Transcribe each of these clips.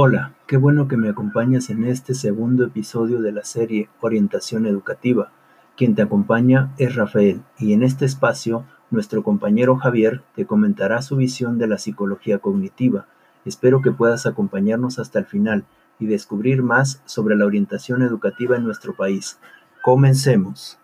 Hola, qué bueno que me acompañas en este segundo episodio de la serie Orientación Educativa. Quien te acompaña es Rafael y en este espacio nuestro compañero Javier te comentará su visión de la psicología cognitiva. Espero que puedas acompañarnos hasta el final y descubrir más sobre la orientación educativa en nuestro país. Comencemos.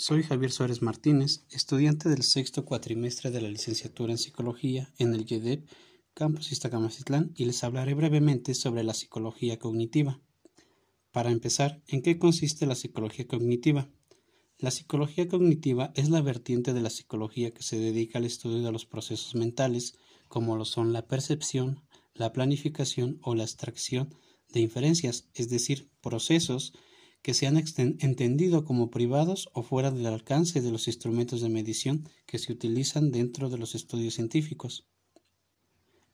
Soy Javier Suárez Martínez, estudiante del sexto cuatrimestre de la licenciatura en Psicología en el YEDEP Campus Iztacamacitlán y les hablaré brevemente sobre la psicología cognitiva. Para empezar, ¿en qué consiste la psicología cognitiva? La psicología cognitiva es la vertiente de la psicología que se dedica al estudio de los procesos mentales, como lo son la percepción, la planificación o la extracción de inferencias, es decir, procesos que se han entendido como privados o fuera del alcance de los instrumentos de medición que se utilizan dentro de los estudios científicos.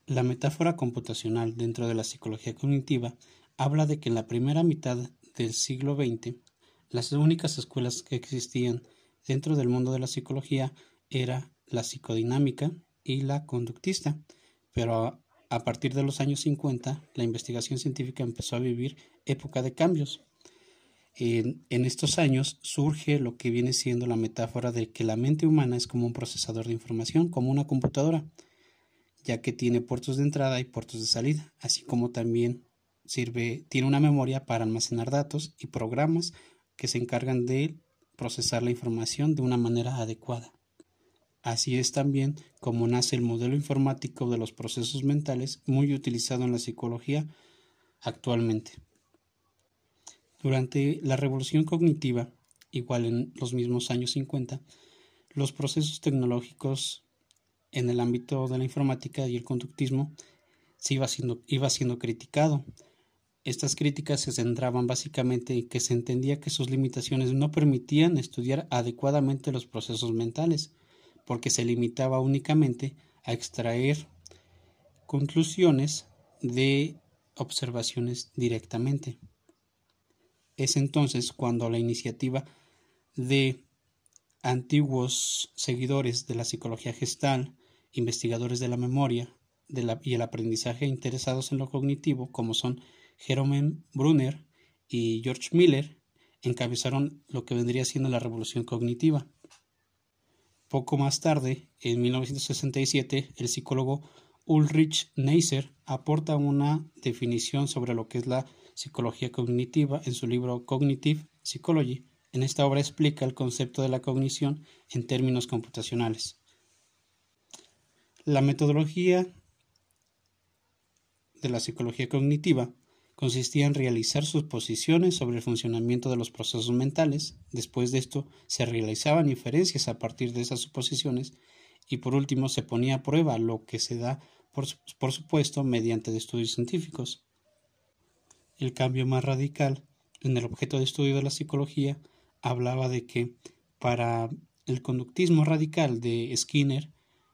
La metáfora computacional dentro de la psicología cognitiva habla de que en la primera mitad del siglo XX las únicas escuelas que existían dentro del mundo de la psicología era la psicodinámica y la conductista, pero a, partir de los años 50 la investigación científica empezó a vivir época de cambios en, estos años surge lo que viene siendo la metáfora de que la mente humana es como un procesador de información, como una computadora, ya que tiene puertos de entrada y puertos de salida, así como también sirve, tiene una memoria para almacenar datos y programas que se encargan de procesar la información de una manera adecuada. Así es también como nace el modelo informático de los procesos mentales muy utilizado en la psicología actualmente. Durante la revolución cognitiva, igual en los mismos años 50, los procesos tecnológicos en el ámbito de la informática y el conductismo se iba siendo, iba siendo criticado. Estas críticas se centraban básicamente en que se entendía que sus limitaciones no permitían estudiar adecuadamente los procesos mentales, porque se limitaba únicamente a extraer conclusiones de observaciones directamente. Es entonces cuando la iniciativa de antiguos seguidores de la psicología gestal, investigadores de la memoria y el aprendizaje interesados en lo cognitivo, como son Jerome Brunner y George Miller, encabezaron lo que vendría siendo la revolución cognitiva. Poco más tarde, en 1967, el psicólogo Ulrich Neisser aporta una definición sobre lo que es la psicología cognitiva en su libro Cognitive Psychology. En esta obra explica el concepto de la cognición en términos computacionales. La metodología de la psicología cognitiva consistía en realizar suposiciones sobre el funcionamiento de los procesos mentales. Después de esto, se realizaban inferencias a partir de esas suposiciones y por último se ponía a prueba lo que se da por, supuesto mediante estudios científicos. El cambio más radical en el objeto de estudio de la psicología hablaba de que para el conductismo radical de Skinner,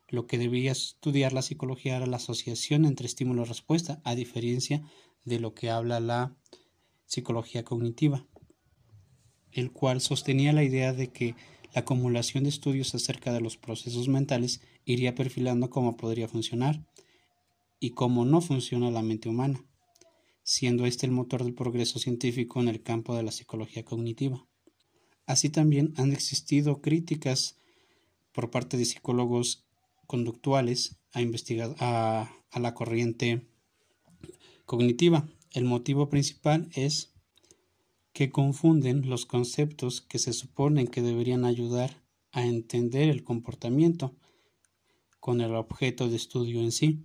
lo que debía estudiar la psicología era la asociación entre estímulo y respuesta, a diferencia de lo que habla la psicología cognitiva, el cual sostenía la idea de que la acumulación de estudios acerca de los procesos mentales iría perfilando cómo podría funcionar y cómo no funciona la mente humana, siendo este el motor del progreso científico en el campo de la psicología cognitiva. Así también han existido críticas por parte de psicólogos conductuales a, a, a la corriente cognitiva. El motivo principal es que confunden los conceptos que se suponen que deberían ayudar a entender el comportamiento con el objeto de estudio en sí.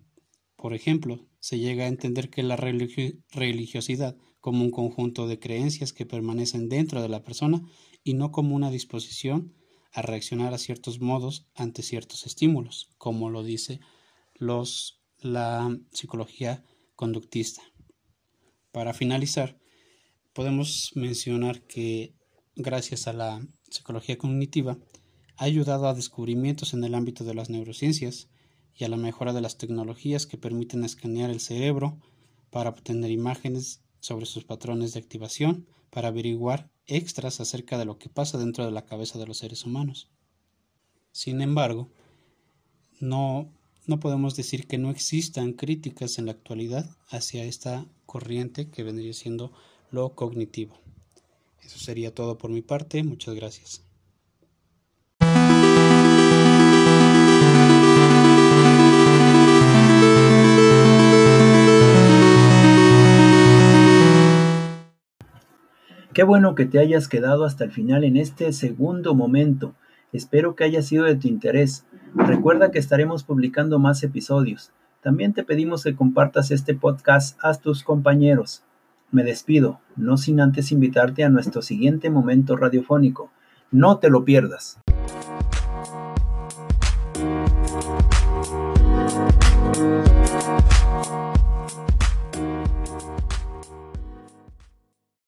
Por ejemplo, se llega a entender que la religiosidad como un conjunto de creencias que permanecen dentro de la persona y no como una disposición a reaccionar a ciertos modos ante ciertos estímulos, como lo dice la psicología conductista. Para finalizar, podemos mencionar que gracias a la psicología cognitiva ha ayudado a descubrimientos en el ámbito de las neurociencias, y a la mejora de las tecnologías que permiten escanear el cerebro para obtener imágenes sobre sus patrones de activación para averiguar extras acerca de lo que pasa dentro de la cabeza de los seres humanos. Sin embargo, no, no podemos decir que no existan críticas en la actualidad hacia esta corriente que vendría siendo lo cognitivo. Eso sería todo por mi parte. Muchas gracias. Qué bueno que te hayas quedado hasta el final en este segundo momento. Espero que haya sido de tu interés. Recuerda que estaremos publicando más episodios. También te pedimos que compartas este podcast a tus compañeros. Me despido, no sin antes invitarte a nuestro siguiente momento radiofónico. No te lo pierdas.